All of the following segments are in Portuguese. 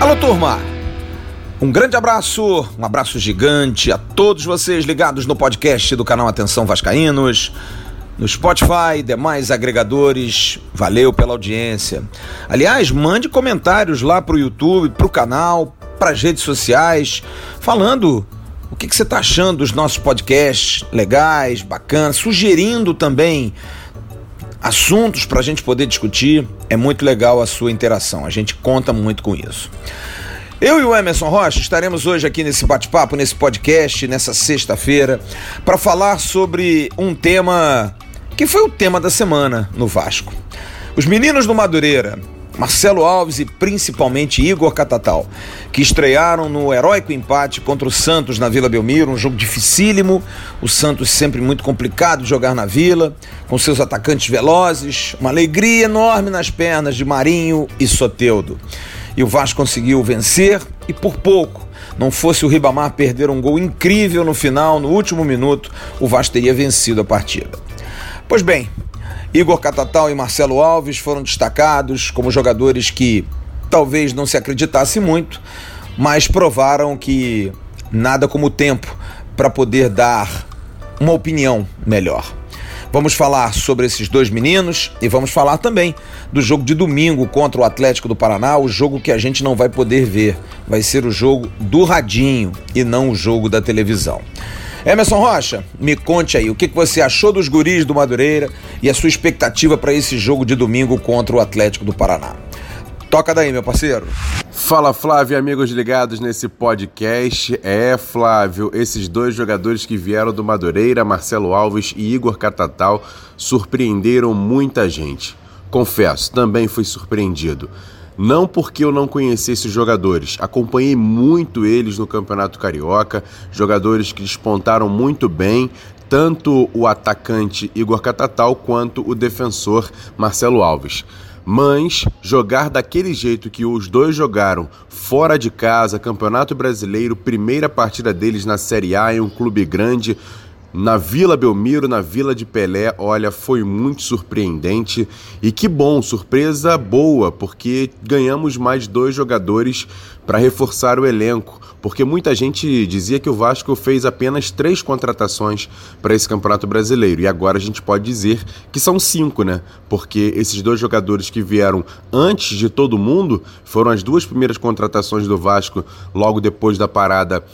Alô, turma! Um grande abraço, um abraço gigante a todos vocês ligados no podcast do canal Atenção Vascaínos, no Spotify, demais agregadores. Valeu pela audiência. Aliás, mande comentários lá pro YouTube, pro canal, pras redes sociais, falando o que, que você está achando dos nossos podcasts legais, bacanas, sugerindo também assuntos para a gente poder discutir. É muito legal a sua interação, a gente conta muito com isso. Eu e o Emerson Rocha estaremos hoje aqui nesse bate-papo, nesse podcast, nessa sexta-feira, para falar sobre um tema que foi o tema da semana no Vasco. Os meninos do Madureira Marcelo Alves e principalmente Igor Catatal, que estrearam no heróico empate contra o Santos na Vila Belmiro, um jogo dificílimo. O Santos sempre muito complicado de jogar na Vila, com seus atacantes velozes, uma alegria enorme nas pernas de Marinho e Soteudo. E o Vasco conseguiu vencer e por pouco. Não fosse o Ribamar perder um gol incrível no final, no último minuto, o Vasco teria vencido a partida. Pois bem, Igor Catatal e Marcelo Alves foram destacados como jogadores que talvez não se acreditasse muito, mas provaram que nada como o tempo para poder dar uma opinião melhor. Vamos falar sobre esses dois meninos e vamos falar também do jogo de domingo contra o Atlético do Paraná, o jogo que a gente não vai poder ver. Vai ser o jogo do radinho e não o jogo da televisão. Emerson Rocha, me conte aí, o que você achou dos guris do Madureira e a sua expectativa para esse jogo de domingo contra o Atlético do Paraná. Toca daí, meu parceiro. Fala Flávio, amigos ligados nesse podcast. É, Flávio, esses dois jogadores que vieram do Madureira, Marcelo Alves e Igor Catatal, surpreenderam muita gente. Confesso, também fui surpreendido. Não porque eu não conhecesse os jogadores, acompanhei muito eles no Campeonato Carioca, jogadores que despontaram muito bem, tanto o atacante Igor Catatal quanto o defensor Marcelo Alves. Mas jogar daquele jeito que os dois jogaram, fora de casa, Campeonato Brasileiro, primeira partida deles na Série A em um clube grande, na Vila Belmiro, na Vila de Pelé, olha, foi muito surpreendente. E que bom, surpresa boa, porque ganhamos mais dois jogadores para reforçar o elenco, porque muita gente dizia que o Vasco fez apenas três contratações para esse Campeonato Brasileiro. E agora a gente pode dizer que são cinco, né? Porque esses dois jogadores que vieram antes de todo mundo foram as duas primeiras contratações do Vasco logo depois da parada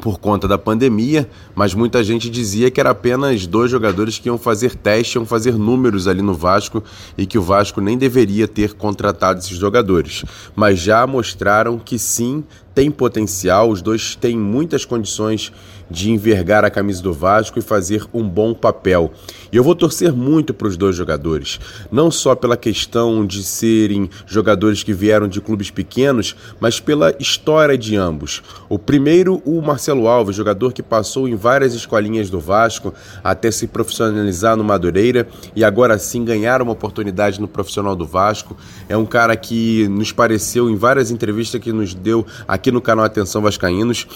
por conta da pandemia, mas muita gente dizia que era apenas dois jogadores que iam fazer teste, iam fazer números ali no Vasco e que o Vasco nem deveria ter contratado esses jogadores. Mas já mostraram que sim, tem potencial, os dois têm muitas condições de envergar a camisa do Vasco e fazer um bom papel. E eu vou torcer muito para os dois jogadores, não só pela questão de serem jogadores que vieram de clubes pequenos, mas pela história de ambos. O primeiro, o Marcelo Alves, jogador que passou em várias escolinhas do Vasco até se profissionalizar no Madureira e agora sim ganhar uma oportunidade no profissional do Vasco. É um cara que nos pareceu em várias entrevistas que nos deu aqui aqui no canal Atenção Vascaínos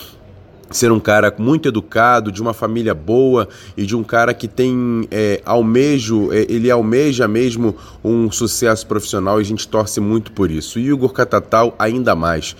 ser um cara muito educado, de uma família boa e de um cara que tem é, almejo, é, ele almeja mesmo um sucesso profissional e a gente torce muito por isso. E Igor Catatal ainda mais.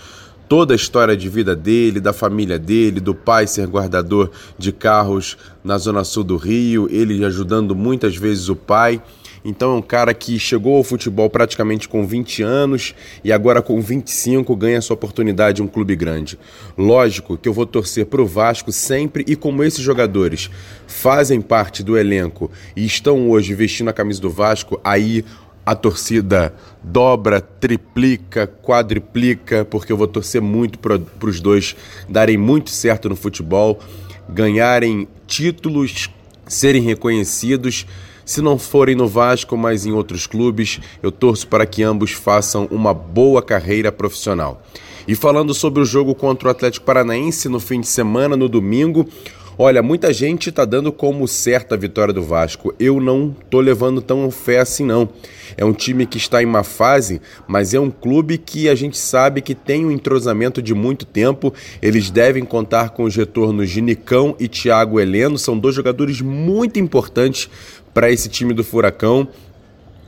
Toda a história de vida dele, da família dele, do pai ser guardador de carros na zona sul do Rio, ele ajudando muitas vezes o pai. Então é um cara que chegou ao futebol praticamente com 20 anos e agora com 25 ganha sua oportunidade em um clube grande. Lógico que eu vou torcer para o Vasco sempre e como esses jogadores fazem parte do elenco e estão hoje vestindo a camisa do Vasco, aí a torcida dobra, triplica, quadriplica, porque eu vou torcer muito para os dois darem muito certo no futebol, ganharem títulos, serem reconhecidos se não forem no Vasco, mas em outros clubes, eu torço para que ambos façam uma boa carreira profissional. E falando sobre o jogo contra o Atlético Paranaense no fim de semana, no domingo, Olha, muita gente está dando como certa a vitória do Vasco. Eu não tô levando tão fé assim, não. É um time que está em uma fase, mas é um clube que a gente sabe que tem um entrosamento de muito tempo. Eles devem contar com os retornos de Nicão e Thiago Heleno. São dois jogadores muito importantes para esse time do Furacão.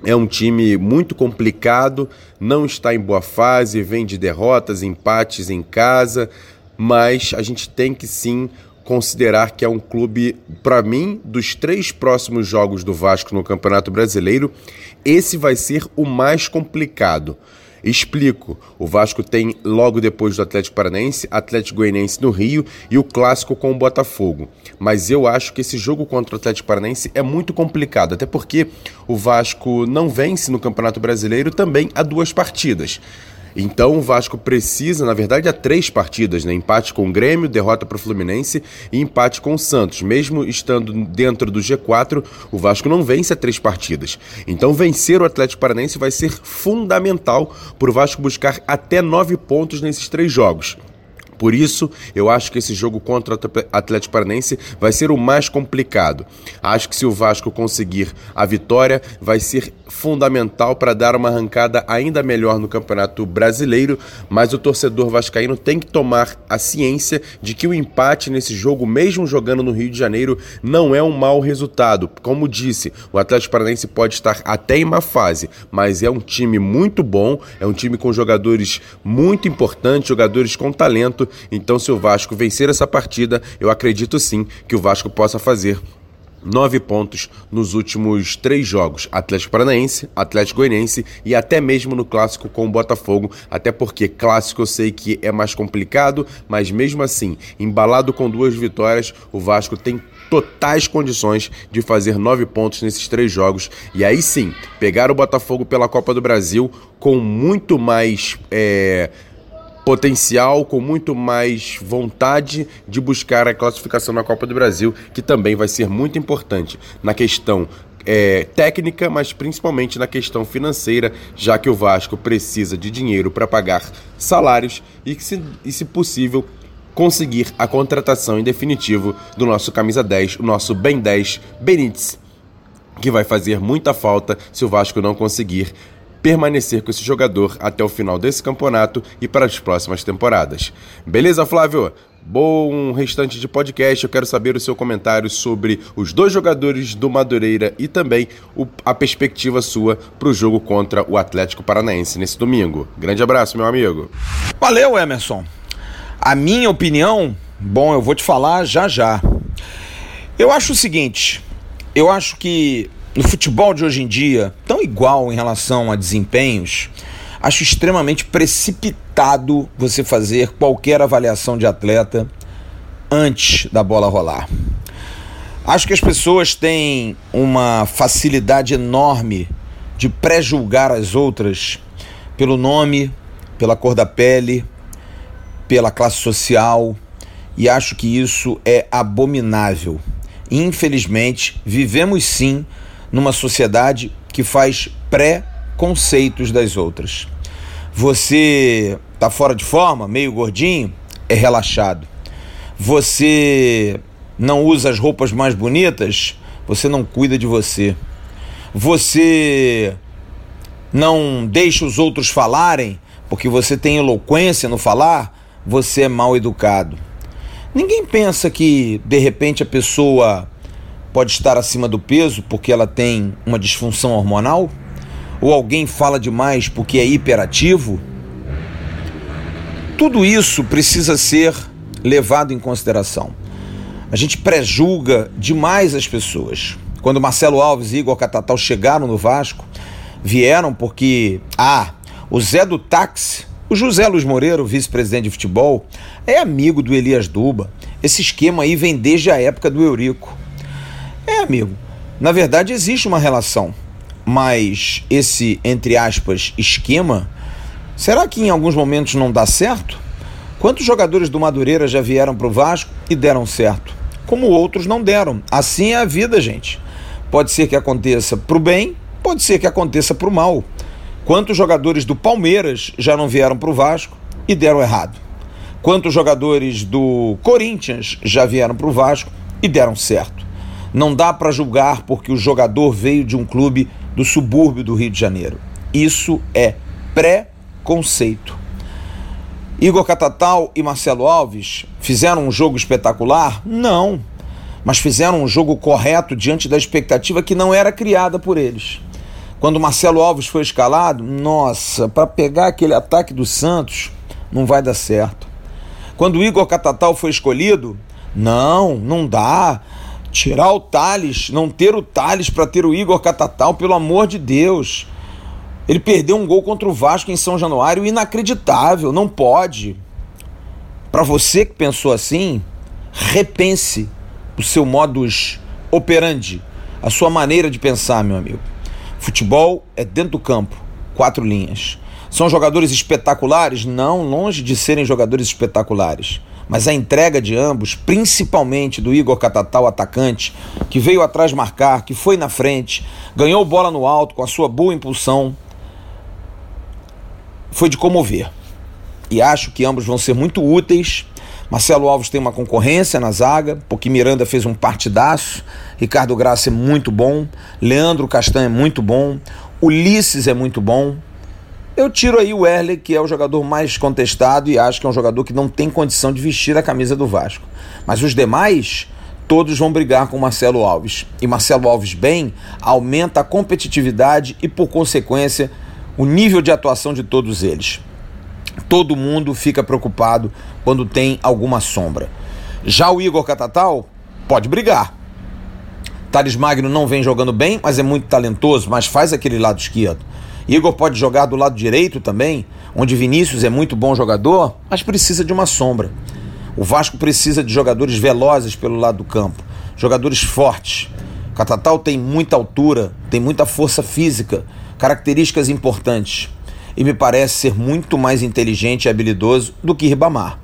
É um time muito complicado, não está em boa fase, vem de derrotas, empates em casa, mas a gente tem que sim considerar que é um clube, para mim, dos três próximos jogos do Vasco no Campeonato Brasileiro, esse vai ser o mais complicado. Explico. O Vasco tem, logo depois do Atlético Paranaense, Atlético Goianiense no Rio e o clássico com o Botafogo. Mas eu acho que esse jogo contra o Atlético Paranaense é muito complicado, até porque o Vasco não vence no Campeonato Brasileiro também há duas partidas. Então o Vasco precisa, na verdade, há três partidas, né? Empate com o Grêmio, derrota para o Fluminense e empate com o Santos. Mesmo estando dentro do G4, o Vasco não vence a três partidas. Então vencer o Atlético Paranense vai ser fundamental para o Vasco buscar até nove pontos nesses três jogos. Por isso, eu acho que esse jogo contra o Atlético Paranense vai ser o mais complicado. Acho que se o Vasco conseguir a vitória, vai ser fundamental para dar uma arrancada ainda melhor no Campeonato Brasileiro, mas o torcedor vascaíno tem que tomar a ciência de que o empate nesse jogo, mesmo jogando no Rio de Janeiro, não é um mau resultado. Como disse, o Atlético Paranense pode estar até em uma fase, mas é um time muito bom, é um time com jogadores muito importantes, jogadores com talento então, se o Vasco vencer essa partida, eu acredito sim que o Vasco possa fazer nove pontos nos últimos três jogos: Atlético Paranaense, Atlético Goianiense e até mesmo no clássico com o Botafogo. Até porque clássico eu sei que é mais complicado, mas mesmo assim, embalado com duas vitórias, o Vasco tem totais condições de fazer nove pontos nesses três jogos e aí sim pegar o Botafogo pela Copa do Brasil com muito mais. É potencial, com muito mais vontade de buscar a classificação na Copa do Brasil, que também vai ser muito importante na questão é, técnica, mas principalmente na questão financeira, já que o Vasco precisa de dinheiro para pagar salários e, se, e, se possível, conseguir a contratação em definitivo do nosso camisa 10, o nosso bem 10 Benítez, que vai fazer muita falta se o Vasco não conseguir permanecer com esse jogador até o final desse campeonato e para as próximas temporadas. Beleza, Flávio? Bom restante de podcast. Eu quero saber o seu comentário sobre os dois jogadores do Madureira e também o, a perspectiva sua para o jogo contra o Atlético Paranaense nesse domingo. Grande abraço, meu amigo. Valeu, Emerson. A minha opinião, bom, eu vou te falar já já. Eu acho o seguinte: eu acho que no futebol de hoje em dia, tão igual em relação a desempenhos, acho extremamente precipitado você fazer qualquer avaliação de atleta antes da bola rolar. Acho que as pessoas têm uma facilidade enorme de pré-julgar as outras pelo nome, pela cor da pele, pela classe social, e acho que isso é abominável. Infelizmente, vivemos sim numa sociedade que faz pré-conceitos das outras. Você tá fora de forma, meio gordinho, é relaxado. Você não usa as roupas mais bonitas, você não cuida de você. Você não deixa os outros falarem, porque você tem eloquência no falar, você é mal educado. Ninguém pensa que de repente a pessoa pode estar acima do peso porque ela tem uma disfunção hormonal? Ou alguém fala demais porque é hiperativo? Tudo isso precisa ser levado em consideração. A gente prejulga demais as pessoas. Quando Marcelo Alves e Igor Catatal chegaram no Vasco, vieram porque, ah, o Zé do táxi, o José Luiz Moreira, vice-presidente de futebol, é amigo do Elias Duba. Esse esquema aí vem desde a época do Eurico. Amigo. Na verdade, existe uma relação. Mas esse, entre aspas, esquema, será que em alguns momentos não dá certo? Quantos jogadores do Madureira já vieram para o Vasco e deram certo? Como outros não deram. Assim é a vida, gente. Pode ser que aconteça para o bem, pode ser que aconteça para o mal. Quantos jogadores do Palmeiras já não vieram para o Vasco e deram errado? Quantos jogadores do Corinthians já vieram para o Vasco e deram certo? Não dá para julgar porque o jogador veio de um clube do subúrbio do Rio de Janeiro. Isso é pré-conceito. Igor Catatal e Marcelo Alves fizeram um jogo espetacular? Não, mas fizeram um jogo correto diante da expectativa que não era criada por eles. Quando Marcelo Alves foi escalado, nossa, para pegar aquele ataque do Santos, não vai dar certo. Quando Igor Catatal foi escolhido, não, não dá. Tirar o Thales, não ter o Thales para ter o Igor Catatal, pelo amor de Deus. Ele perdeu um gol contra o Vasco em São Januário, inacreditável, não pode. Para você que pensou assim, repense o seu modus operandi, a sua maneira de pensar, meu amigo. Futebol é dentro do campo, quatro linhas. São jogadores espetaculares? Não, longe de serem jogadores espetaculares. Mas a entrega de ambos, principalmente do Igor Catatal, atacante, que veio atrás marcar, que foi na frente, ganhou bola no alto com a sua boa impulsão, foi de comover. E acho que ambos vão ser muito úteis. Marcelo Alves tem uma concorrência na zaga, porque Miranda fez um partidaço, Ricardo Graça é muito bom, Leandro Castanho é muito bom, Ulisses é muito bom. Eu tiro aí o Erle, que é o jogador mais contestado e acho que é um jogador que não tem condição de vestir a camisa do Vasco. Mas os demais, todos vão brigar com Marcelo Alves. E Marcelo Alves bem aumenta a competitividade e, por consequência, o nível de atuação de todos eles. Todo mundo fica preocupado quando tem alguma sombra. Já o Igor Catatal pode brigar. Thales Magno não vem jogando bem, mas é muito talentoso, mas faz aquele lado esquerdo. Igor pode jogar do lado direito também, onde Vinícius é muito bom jogador, mas precisa de uma sombra. O Vasco precisa de jogadores velozes pelo lado do campo, jogadores fortes. Catatal tem muita altura, tem muita força física, características importantes. E me parece ser muito mais inteligente e habilidoso do que Ribamar,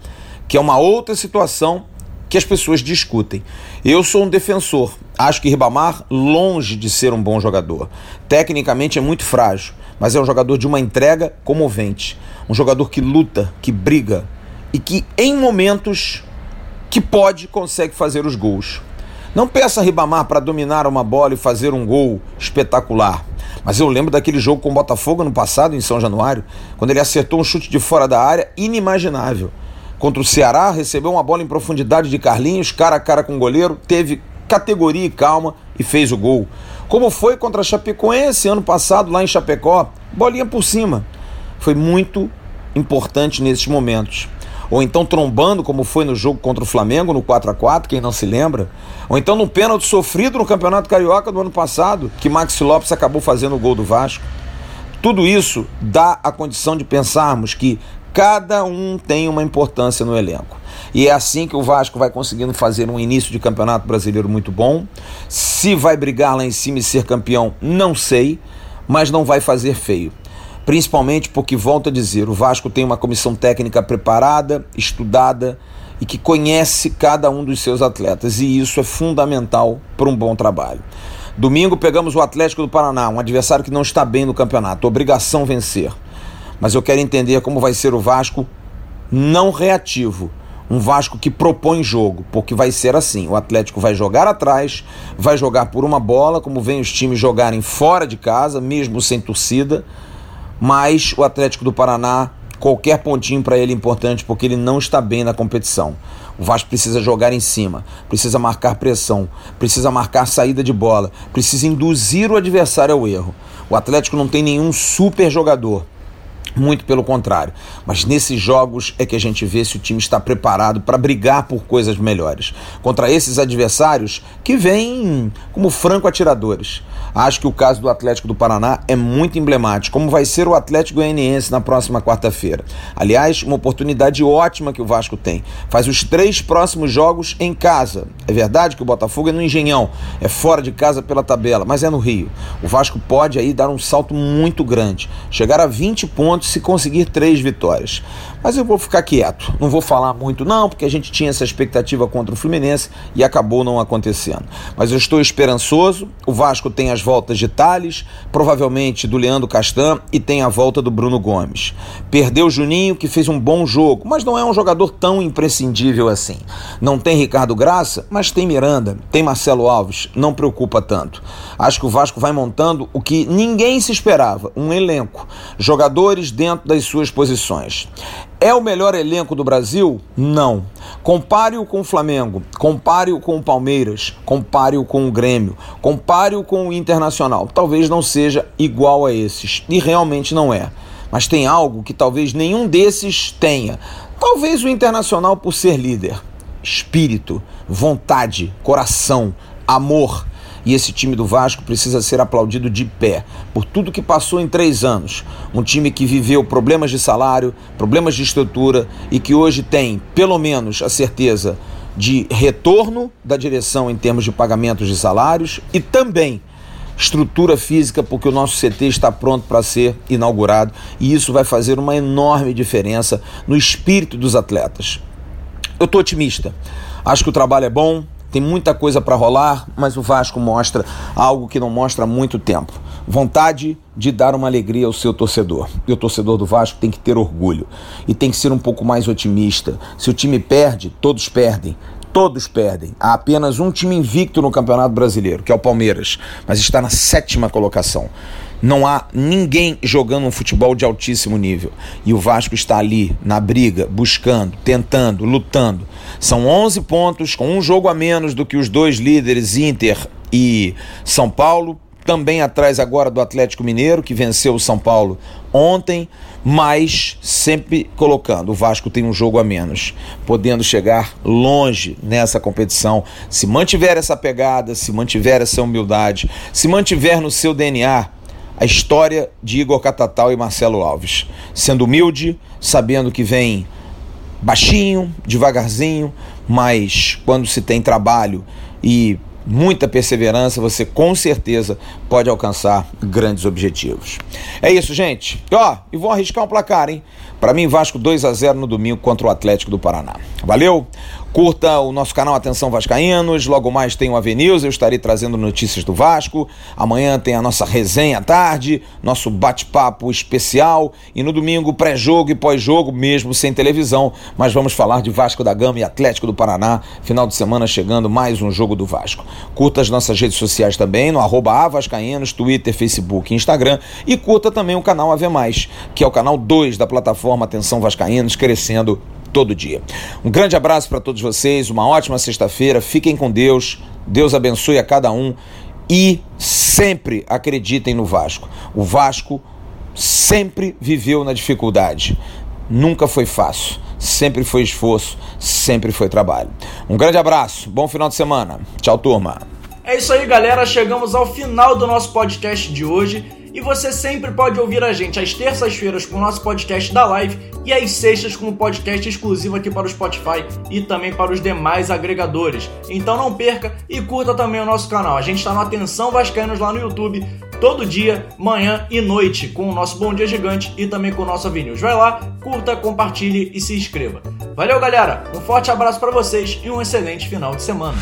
que é uma outra situação que as pessoas discutem. Eu sou um defensor. Acho que Ribamar, longe de ser um bom jogador. Tecnicamente é muito frágil, mas é um jogador de uma entrega comovente. Um jogador que luta, que briga e que, em momentos que pode, consegue fazer os gols. Não peça Ribamar para dominar uma bola e fazer um gol espetacular. Mas eu lembro daquele jogo com o Botafogo no passado, em São Januário, quando ele acertou um chute de fora da área inimaginável. Contra o Ceará, recebeu uma bola em profundidade de Carlinhos, cara a cara com o goleiro, teve categoria e calma e fez o gol. Como foi contra a Chapecoense ano passado, lá em Chapecó, bolinha por cima. Foi muito importante nesses momentos ou então trombando, como foi no jogo contra o Flamengo, no 4 a 4 quem não se lembra, ou então no pênalti sofrido no Campeonato Carioca do ano passado, que Maxi Lopes acabou fazendo o gol do Vasco. Tudo isso dá a condição de pensarmos que cada um tem uma importância no elenco. E é assim que o Vasco vai conseguindo fazer um início de campeonato brasileiro muito bom. Se vai brigar lá em cima e ser campeão, não sei, mas não vai fazer feio principalmente porque, volto a dizer, o Vasco tem uma comissão técnica preparada, estudada e que conhece cada um dos seus atletas, e isso é fundamental para um bom trabalho. Domingo pegamos o Atlético do Paraná, um adversário que não está bem no campeonato, obrigação vencer. Mas eu quero entender como vai ser o Vasco não reativo, um Vasco que propõe jogo, porque vai ser assim: o Atlético vai jogar atrás, vai jogar por uma bola, como vem os times jogarem fora de casa, mesmo sem torcida mas o Atlético do Paraná, qualquer pontinho para ele é importante porque ele não está bem na competição. O Vasco precisa jogar em cima, precisa marcar pressão, precisa marcar saída de bola, precisa induzir o adversário ao erro. O Atlético não tem nenhum super jogador, muito pelo contrário. Mas nesses jogos é que a gente vê se o time está preparado para brigar por coisas melhores. Contra esses adversários que vêm como franco atiradores. Acho que o caso do Atlético do Paraná é muito emblemático, como vai ser o Atlético Goianiense na próxima quarta-feira. Aliás, uma oportunidade ótima que o Vasco tem. Faz os três próximos jogos em casa. É verdade que o Botafogo é no Engenhão, é fora de casa pela tabela, mas é no Rio. O Vasco pode aí dar um salto muito grande, chegar a 20 pontos se conseguir três vitórias. Mas eu vou ficar quieto, não vou falar muito não, porque a gente tinha essa expectativa contra o Fluminense e acabou não acontecendo. Mas eu estou esperançoso, o Vasco tem as voltas de Thales, provavelmente do Leandro Castan e tem a volta do Bruno Gomes. Perdeu o Juninho, que fez um bom jogo, mas não é um jogador tão imprescindível assim. Não tem Ricardo Graça, mas tem Miranda, tem Marcelo Alves, não preocupa tanto. Acho que o Vasco vai montando o que ninguém se esperava, um elenco, jogadores dentro das suas posições. É o melhor elenco do Brasil? Não. Compare-o com o Flamengo, compare-o com o Palmeiras, compare-o com o Grêmio, compare-o com o Internacional. Talvez não seja igual a esses, e realmente não é. Mas tem algo que talvez nenhum desses tenha. Talvez o Internacional por ser líder. Espírito, vontade, coração, amor e esse time do Vasco precisa ser aplaudido de pé por tudo que passou em três anos. Um time que viveu problemas de salário, problemas de estrutura e que hoje tem, pelo menos, a certeza de retorno da direção em termos de pagamentos de salários e também estrutura física, porque o nosso CT está pronto para ser inaugurado e isso vai fazer uma enorme diferença no espírito dos atletas. Eu estou otimista. Acho que o trabalho é bom, tem muita coisa para rolar, mas o Vasco mostra algo que não mostra há muito tempo. Vontade de dar uma alegria ao seu torcedor. E o torcedor do Vasco tem que ter orgulho e tem que ser um pouco mais otimista. Se o time perde, todos perdem. Todos perdem. Há apenas um time invicto no Campeonato Brasileiro, que é o Palmeiras, mas está na sétima colocação. Não há ninguém jogando um futebol de altíssimo nível. E o Vasco está ali, na briga, buscando, tentando, lutando. São 11 pontos, com um jogo a menos do que os dois líderes, Inter e São Paulo. Também atrás agora do Atlético Mineiro, que venceu o São Paulo ontem, mas sempre colocando: o Vasco tem um jogo a menos, podendo chegar longe nessa competição. Se mantiver essa pegada, se mantiver essa humildade, se mantiver no seu DNA a história de Igor Catatal e Marcelo Alves, sendo humilde, sabendo que vem baixinho, devagarzinho, mas quando se tem trabalho e muita perseverança, você com certeza pode alcançar grandes objetivos. É isso, gente. Ó, e vou arriscar um placar, hein? Para mim, Vasco 2 a 0 no domingo contra o Atlético do Paraná. Valeu? Curta o nosso canal Atenção Vascaínos. Logo mais tem o Avenews. Eu estarei trazendo notícias do Vasco. Amanhã tem a nossa resenha à tarde, nosso bate-papo especial. E no domingo, pré-jogo e pós-jogo, mesmo sem televisão. Mas vamos falar de Vasco da Gama e Atlético do Paraná. Final de semana chegando mais um jogo do Vasco. Curta as nossas redes sociais também, no arroba Vascaínos, Twitter, Facebook e Instagram. E curta também o canal Mais, que é o canal 2 da plataforma Atenção Vascaínos, crescendo todo dia. Um grande abraço para todos vocês, uma ótima sexta-feira, fiquem com Deus, Deus abençoe a cada um e sempre acreditem no Vasco. O Vasco sempre viveu na dificuldade, nunca foi fácil, sempre foi esforço, sempre foi trabalho. Um grande abraço, bom final de semana. Tchau, turma. É isso aí, galera. Chegamos ao final do nosso podcast de hoje. E você sempre pode ouvir a gente às terças-feiras com o nosso podcast da live e às sextas com o podcast exclusivo aqui para o Spotify e também para os demais agregadores. Então não perca e curta também o nosso canal. A gente está no Atenção Vascaínos lá no YouTube todo dia, manhã e noite com o nosso Bom Dia Gigante e também com o nosso Avenue. Vai lá, curta, compartilhe e se inscreva. Valeu, galera. Um forte abraço para vocês e um excelente final de semana.